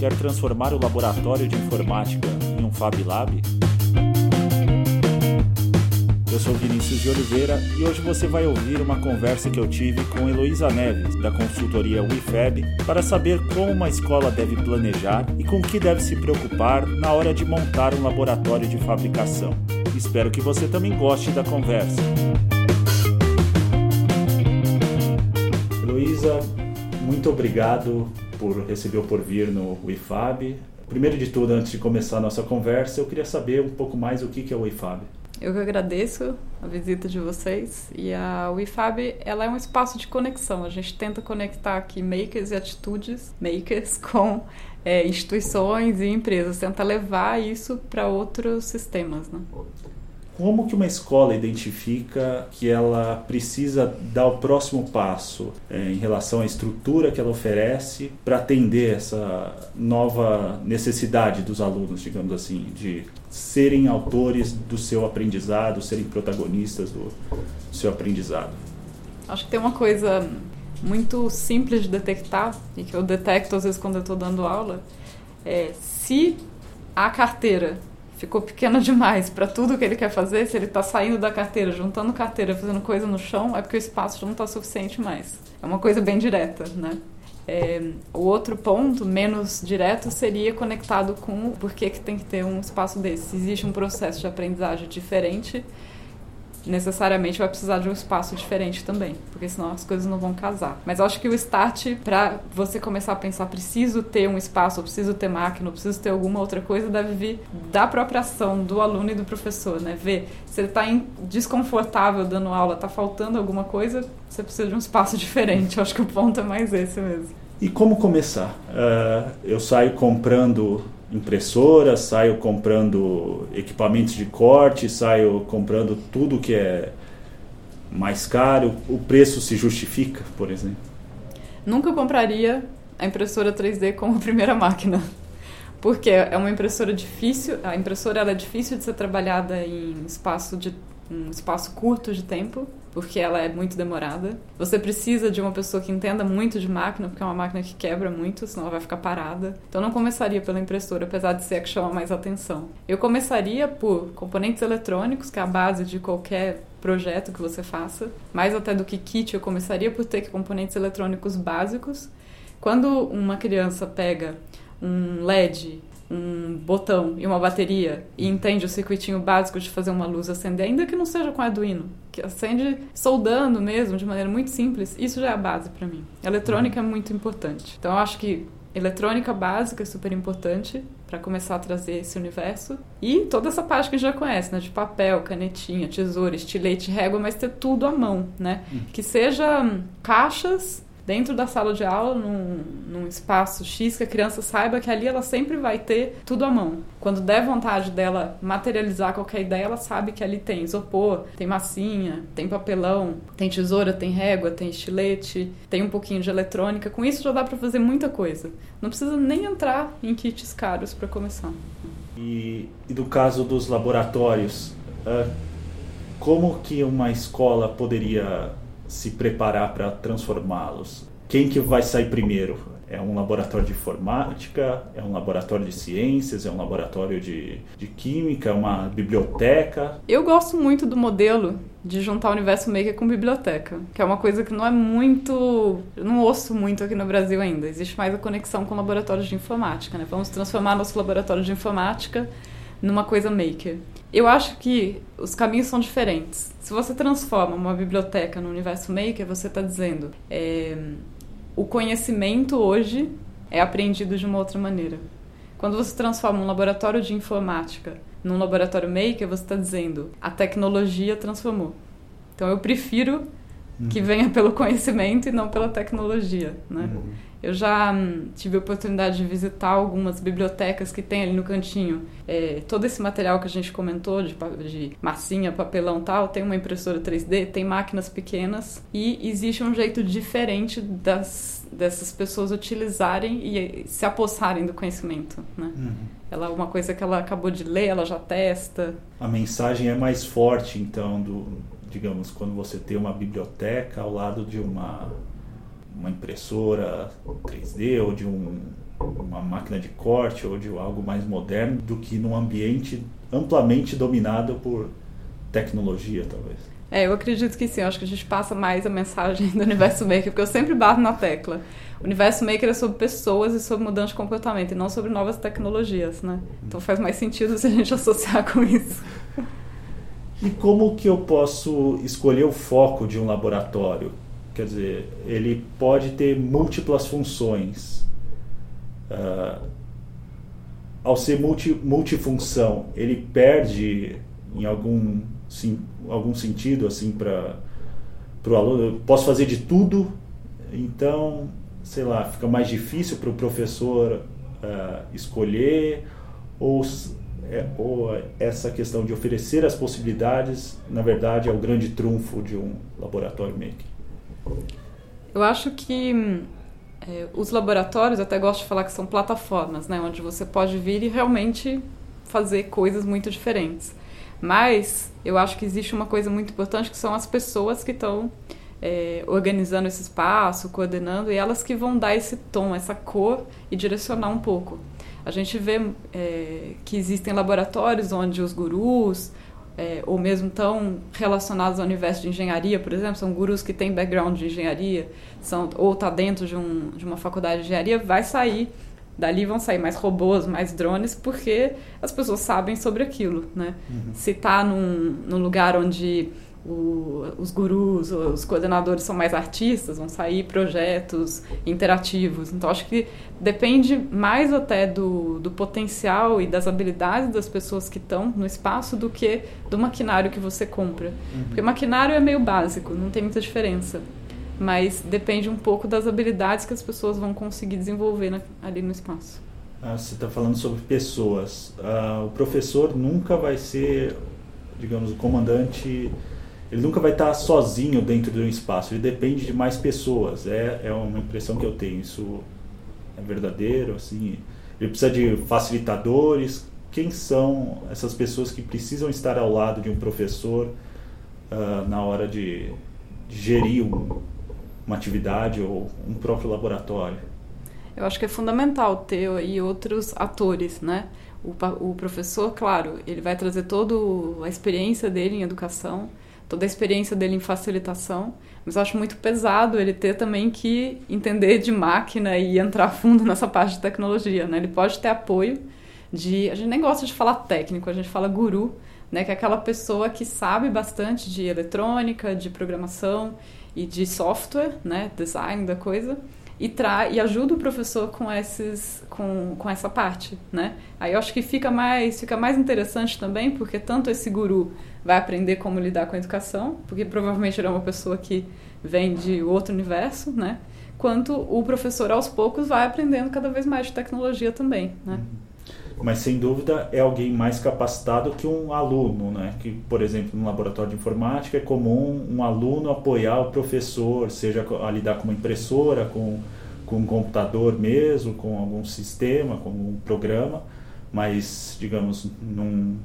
quer transformar o laboratório de informática em um Fab Lab? Eu sou Vinícius de Oliveira e hoje você vai ouvir uma conversa que eu tive com Heloísa Neves, da consultoria WeFab, para saber como uma escola deve planejar e com que deve se preocupar na hora de montar um laboratório de fabricação. Espero que você também goste da conversa. Heloísa, muito obrigado por receber o por vir no WeFab. Primeiro de tudo, antes de começar a nossa conversa, eu queria saber um pouco mais o que é o WeFab. Eu que agradeço a visita de vocês e a WeFab ela é um espaço de conexão. A gente tenta conectar aqui makers e atitudes makers com é, instituições e empresas, tenta levar isso para outros sistemas. Né? Como que uma escola identifica que ela precisa dar o próximo passo é, em relação à estrutura que ela oferece para atender essa nova necessidade dos alunos, digamos assim, de serem autores do seu aprendizado, serem protagonistas do, seu aprendizado? Acho que tem uma coisa muito simples de detectar e que eu detecto às vezes quando eu estou dando aula, é se a carteira ficou pequena demais para tudo que ele quer fazer, se ele está saindo da carteira, juntando carteira, fazendo coisa no chão, é porque o espaço não está suficiente mais. É uma coisa bem direta, né? É, o outro ponto, menos direto, seria conectado com por que, que tem que ter um espaço desse. Existe um processo de aprendizagem diferente necessariamente vai precisar de um espaço diferente também, porque senão as coisas não vão casar. Mas acho que o start para você começar a pensar preciso ter um espaço, preciso ter máquina, preciso ter alguma outra coisa, deve vir da própria ação do aluno e do professor, né? Ver se ele está desconfortável dando aula, está faltando alguma coisa, você precisa de um espaço diferente. Acho que o ponto é mais esse mesmo. E como começar? Uh, eu saio comprando impressora, saio comprando equipamentos de corte, saio comprando tudo que é mais caro, o preço se justifica, por exemplo? Nunca compraria a impressora 3D como primeira máquina. Porque é uma impressora difícil, a impressora ela é difícil de ser trabalhada em espaço de um espaço curto de tempo porque ela é muito demorada. Você precisa de uma pessoa que entenda muito de máquina, porque é uma máquina que quebra muito, senão ela vai ficar parada. Então não começaria pela impressora, apesar de ser a que chama mais atenção. Eu começaria por componentes eletrônicos, que é a base de qualquer projeto que você faça. Mais até do que kit, eu começaria por ter componentes eletrônicos básicos. Quando uma criança pega um LED um botão e uma bateria e entende o circuitinho básico de fazer uma luz acender, ainda que não seja com Arduino, que acende soldando mesmo, de maneira muito simples, isso já é a base para mim. A eletrônica é muito importante. Então eu acho que eletrônica básica é super importante para começar a trazer esse universo. E toda essa parte que a gente já conhece, né? De papel, canetinha, tesoura, estilete, régua, mas ter tudo à mão, né? Hum. Que seja caixas dentro da sala de aula, num, num, espaço X, que a criança saiba que ali ela sempre vai ter tudo à mão. Quando der vontade dela materializar qualquer ideia, ela sabe que ali tem isopor, tem massinha, tem papelão, tem tesoura, tem régua, tem estilete, tem um pouquinho de eletrônica. Com isso já dá para fazer muita coisa. Não precisa nem entrar em kits caros para começar. E, e do caso dos laboratórios, uh, como que uma escola poderia se preparar para transformá-los? Quem que vai sair primeiro? É um laboratório de informática? É um laboratório de ciências? É um laboratório de, de química? É uma biblioteca? Eu gosto muito do modelo de juntar o universo maker com biblioteca, que é uma coisa que não é muito, eu não ouço muito aqui no Brasil ainda. Existe mais a conexão com laboratórios de informática, né? Vamos transformar nosso laboratório de informática numa coisa maker. Eu acho que os caminhos são diferentes. Se você transforma uma biblioteca no universo maker, você está dizendo é, o conhecimento hoje é aprendido de uma outra maneira. Quando você transforma um laboratório de informática num laboratório maker, você está dizendo a tecnologia transformou. Então eu prefiro que uhum. venha pelo conhecimento e não pela tecnologia, né? Uhum. Eu já hum, tive a oportunidade de visitar algumas bibliotecas que tem ali no cantinho. É, todo esse material que a gente comentou, de, de massinha, papelão tal, tem uma impressora 3D, tem máquinas pequenas e existe um jeito diferente das, dessas pessoas utilizarem e se apossarem do conhecimento, né? Uhum. Ela é uma coisa que ela acabou de ler, ela já testa. A mensagem é mais forte, então, do, digamos, quando você tem uma biblioteca ao lado de uma uma impressora 3D ou de um, uma máquina de corte ou de algo mais moderno do que num ambiente amplamente dominado por tecnologia, talvez. É, eu acredito que sim. Eu acho que a gente passa mais a mensagem do Universo Maker, porque eu sempre bato na tecla. O Universo Maker é sobre pessoas e sobre mudança de comportamento, e não sobre novas tecnologias, né? Então faz mais sentido se a gente associar com isso. E como que eu posso escolher o foco de um laboratório? Quer dizer, ele pode ter múltiplas funções. Uh, ao ser multi, multifunção, ele perde em algum, sim, algum sentido assim para o aluno. Eu posso fazer de tudo, então, sei lá, fica mais difícil para o professor uh, escolher ou é, ou essa questão de oferecer as possibilidades, na verdade, é o grande trunfo de um laboratório maker? Eu acho que é, os laboratórios, até gosto de falar que são plataformas, né, onde você pode vir e realmente fazer coisas muito diferentes. Mas eu acho que existe uma coisa muito importante que são as pessoas que estão é, organizando esse espaço, coordenando, e elas que vão dar esse tom, essa cor e direcionar um pouco. A gente vê é, que existem laboratórios onde os gurus, é, ou mesmo tão relacionados ao universo de engenharia, por exemplo, são gurus que têm background de engenharia, são, ou está dentro de, um, de uma faculdade de engenharia, vai sair dali vão sair mais robôs, mais drones, porque as pessoas sabem sobre aquilo, né? Uhum. Se está num, num lugar onde o, os gurus, os coordenadores são mais artistas, vão sair projetos interativos. Então, acho que depende mais até do, do potencial e das habilidades das pessoas que estão no espaço do que do maquinário que você compra. Uhum. Porque maquinário é meio básico, não tem muita diferença. Mas depende um pouco das habilidades que as pessoas vão conseguir desenvolver na, ali no espaço. Ah, você está falando sobre pessoas. Ah, o professor nunca vai ser, digamos, o comandante ele nunca vai estar sozinho dentro de um espaço, ele depende de mais pessoas. É, é uma impressão que eu tenho. Isso é verdadeiro, assim. Ele precisa de facilitadores. Quem são essas pessoas que precisam estar ao lado de um professor uh, na hora de, de gerir um, uma atividade ou um próprio laboratório? Eu acho que é fundamental ter aí outros atores, né? O, o professor, claro, ele vai trazer toda a experiência dele em educação, toda a experiência dele em facilitação, mas eu acho muito pesado ele ter também que entender de máquina e entrar fundo nessa parte de tecnologia, né? Ele pode ter apoio de, a gente nem gosta de falar técnico, a gente fala guru, né, que é aquela pessoa que sabe bastante de eletrônica, de programação e de software, né, design da coisa, e, tra e ajuda o professor com, esses, com, com essa parte, né? Aí eu acho que fica mais, fica mais interessante também, porque tanto esse guru vai aprender como lidar com a educação, porque provavelmente ele é uma pessoa que vem de outro universo, né? Quanto o professor aos poucos vai aprendendo cada vez mais de tecnologia também, né? Mas sem dúvida é alguém mais capacitado que um aluno, né? Que, por exemplo, no laboratório de informática é comum um aluno apoiar o professor, seja a lidar com uma impressora, com, com um computador mesmo, com algum sistema, com um programa, mas, digamos, num,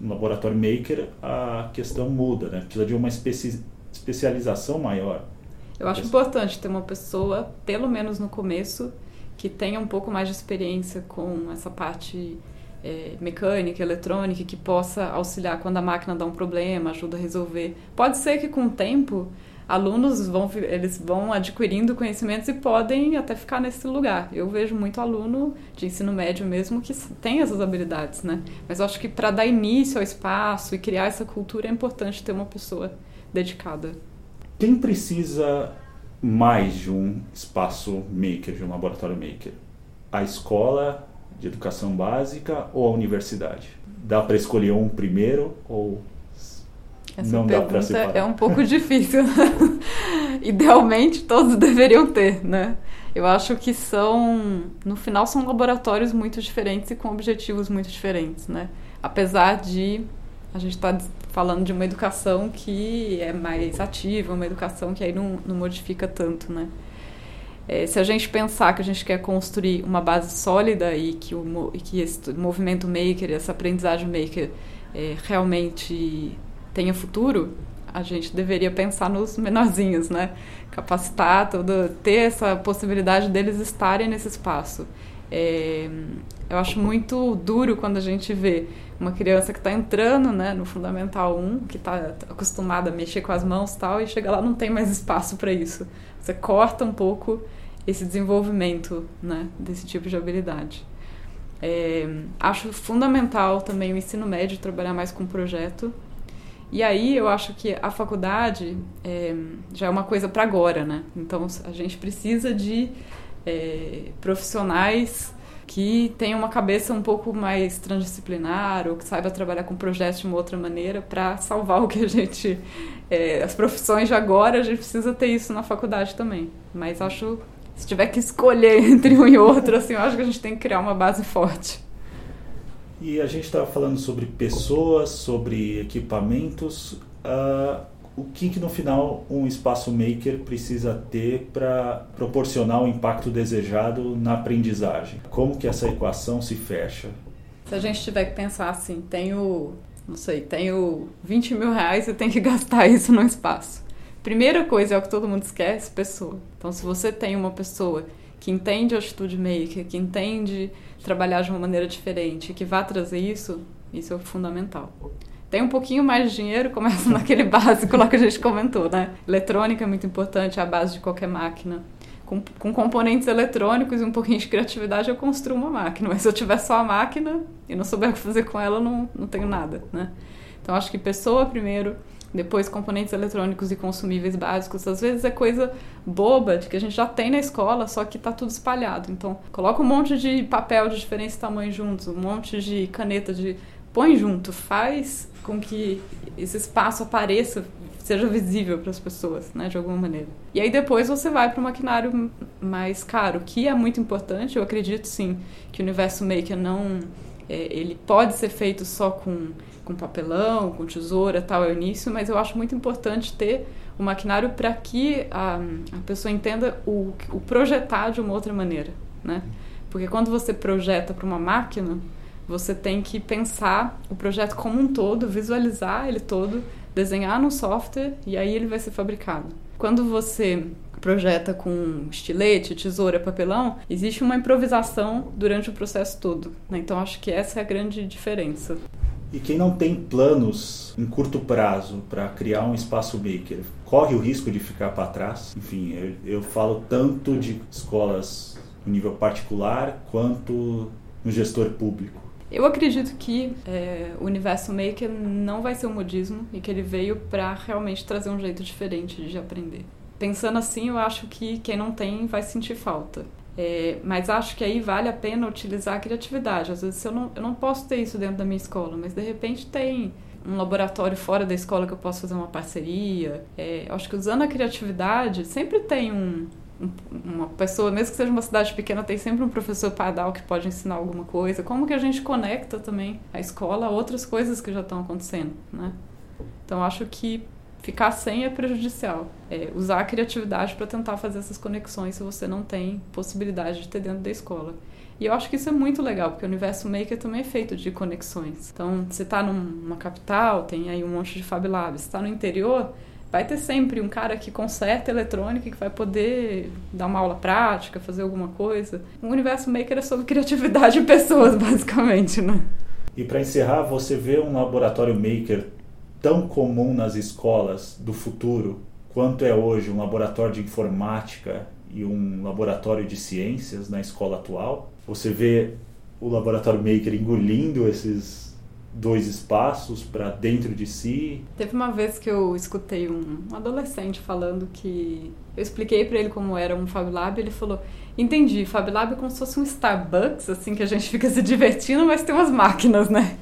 num laboratório maker a questão muda, né? Precisa de uma especi especialização maior. Eu acho importante ter uma pessoa, pelo menos no começo, que tenha um pouco mais de experiência com essa parte é, mecânica, eletrônica, que possa auxiliar quando a máquina dá um problema, ajuda a resolver. Pode ser que com o tempo alunos vão eles vão adquirindo conhecimentos e podem até ficar nesse lugar. Eu vejo muito aluno de ensino médio mesmo que tem essas habilidades, né? Mas eu acho que para dar início ao espaço e criar essa cultura é importante ter uma pessoa dedicada. Quem precisa mais de um espaço maker, de um laboratório maker? A escola de educação básica ou a universidade? Dá para escolher um primeiro ou essa não pergunta é um pouco difícil. Idealmente todos deveriam ter, né? Eu acho que são, no final, são laboratórios muito diferentes e com objetivos muito diferentes, né? Apesar de a gente estar tá falando de uma educação que é mais ativa, uma educação que aí não, não modifica tanto, né? É, se a gente pensar que a gente quer construir uma base sólida e que, o, e que esse movimento maker, essa aprendizagem maker é, realmente tenha futuro, a gente deveria pensar nos menorzinhos, né? Capacitar, todo, ter essa possibilidade deles estarem nesse espaço. É, eu acho muito duro quando a gente vê uma criança que está entrando né, no Fundamental 1, que está acostumada a mexer com as mãos e tal, e chega lá não tem mais espaço para isso. Você corta um pouco esse desenvolvimento né, desse tipo de habilidade. É, acho fundamental também o ensino médio trabalhar mais com projeto. E aí eu acho que a faculdade é, já é uma coisa para agora, né? Então a gente precisa de é, profissionais que tenham uma cabeça um pouco mais transdisciplinar ou que saiba trabalhar com projetos de uma outra maneira para salvar o que a gente é, as profissões de agora a gente precisa ter isso na faculdade também. Mas acho se tiver que escolher entre um e outro assim eu acho que a gente tem que criar uma base forte. E a gente estava falando sobre pessoas sobre equipamentos. Uh, o que, que no final um espaço maker precisa ter para proporcionar o impacto desejado na aprendizagem? Como que essa equação se fecha? Se a gente tiver que pensar assim, tenho, não sei, tenho 20 mil reais e tenho que gastar isso no espaço. Primeira coisa é o que todo mundo esquece, pessoa. Então, se você tem uma pessoa que entende a atitude maker, que entende trabalhar de uma maneira diferente, que vá trazer isso, isso é fundamental tem um pouquinho mais de dinheiro, começa naquele básico lá que a gente comentou, né? Eletrônica é muito importante, é a base de qualquer máquina. Com, com, componentes eletrônicos e um pouquinho de criatividade eu construo uma máquina, mas se eu tiver só a máquina e não souber o que fazer com ela, não, não tenho nada, né? Então acho que pessoa primeiro, depois componentes eletrônicos e consumíveis básicos. Às vezes é coisa boba de que a gente já tem na escola, só que está tudo espalhado. Então coloca um monte de papel de diferentes tamanhos juntos, um monte de caneta de põe junto, faz com que esse espaço apareça, seja visível para as pessoas, né, de alguma maneira. E aí depois você vai para o maquinário mais caro, que é muito importante. Eu acredito sim que o universo maker não, é, ele pode ser feito só com com papelão, com tesoura, tal, é o início, mas eu acho muito importante ter o maquinário para que a, a pessoa entenda o, o projetar de uma outra maneira, né? Porque quando você projeta para uma máquina, você tem que pensar o projeto como um todo, visualizar ele todo, desenhar no software e aí ele vai ser fabricado. Quando você projeta com estilete, tesoura, papelão, existe uma improvisação durante o processo todo. Né? Então acho que essa é a grande diferença. E quem não tem planos em curto prazo para criar um espaço maker, corre o risco de ficar para trás? Enfim, eu, eu falo tanto de escolas no nível particular quanto no gestor público. Eu acredito que é, o universo maker não vai ser um modismo e que ele veio para realmente trazer um jeito diferente de aprender. Pensando assim, eu acho que quem não tem vai sentir falta. É, mas acho que aí vale a pena utilizar a criatividade. Às vezes eu não, eu não posso ter isso dentro da minha escola, mas de repente tem um laboratório fora da escola que eu posso fazer uma parceria. É, acho que usando a criatividade sempre tem um, uma pessoa, mesmo que seja uma cidade pequena, tem sempre um professor padal que pode ensinar alguma coisa. Como que a gente conecta também a escola a outras coisas que já estão acontecendo, né? Então acho que ficar sem é prejudicial. É usar a criatividade para tentar fazer essas conexões se você não tem possibilidade de ter dentro da escola. E eu acho que isso é muito legal, porque o universo maker também é feito de conexões. Então, você está numa capital, tem aí um monte de Fab Labs. Você está no interior, vai ter sempre um cara que conserta eletrônica que vai poder dar uma aula prática, fazer alguma coisa. O universo maker é sobre criatividade de pessoas, basicamente, né? E para encerrar, você vê um laboratório maker tão comum nas escolas do futuro quanto é hoje um laboratório de informática e um laboratório de ciências na escola atual? Você vê o laboratório maker engolindo esses dois espaços para dentro de si. Teve uma vez que eu escutei um, adolescente falando que eu expliquei para ele como era um Fab Lab, e ele falou: "Entendi, Fab Lab é como se fosse um Starbucks, assim que a gente fica se divertindo, mas tem umas máquinas, né?"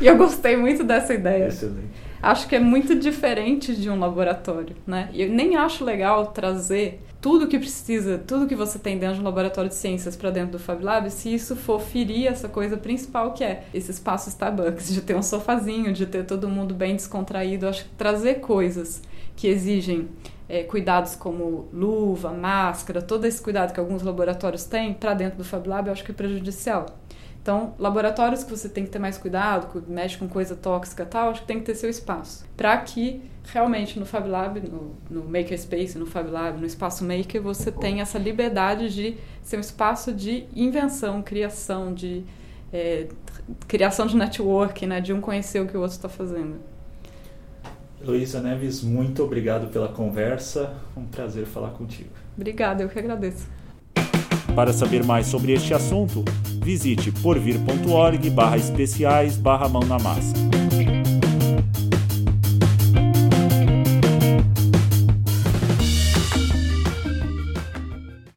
E eu gostei muito dessa ideia. Excelente. Acho que é muito diferente de um laboratório, né? E eu nem acho legal trazer tudo que precisa, tudo que você tem dentro de um laboratório de ciências para dentro do Fab Lab, se isso for ferir essa coisa principal que é esse espaço Starbucks, de ter um sofazinho, de ter todo mundo bem descontraído, acho que trazer coisas que exigem é, cuidados como luva, máscara, todo esse cuidado que alguns laboratórios têm para dentro do Fab Lab, eu acho que é prejudicial. Então, laboratórios que você tem que ter mais cuidado, que mexe com coisa tóxica e tal, acho que tem que ter seu espaço. Para que realmente no Fab Lab, no, no Makerspace, no Fab Lab, no espaço Maker, você tenha essa liberdade de ser um espaço de invenção, criação, de é, criação de network, né, de um conhecer o que o outro está fazendo. Luísa Neves, muito obrigado pela conversa. Um prazer falar contigo. Obrigada, eu que agradeço. Para saber mais sobre este assunto, visite porvir.org barra especiais barra mão na massa.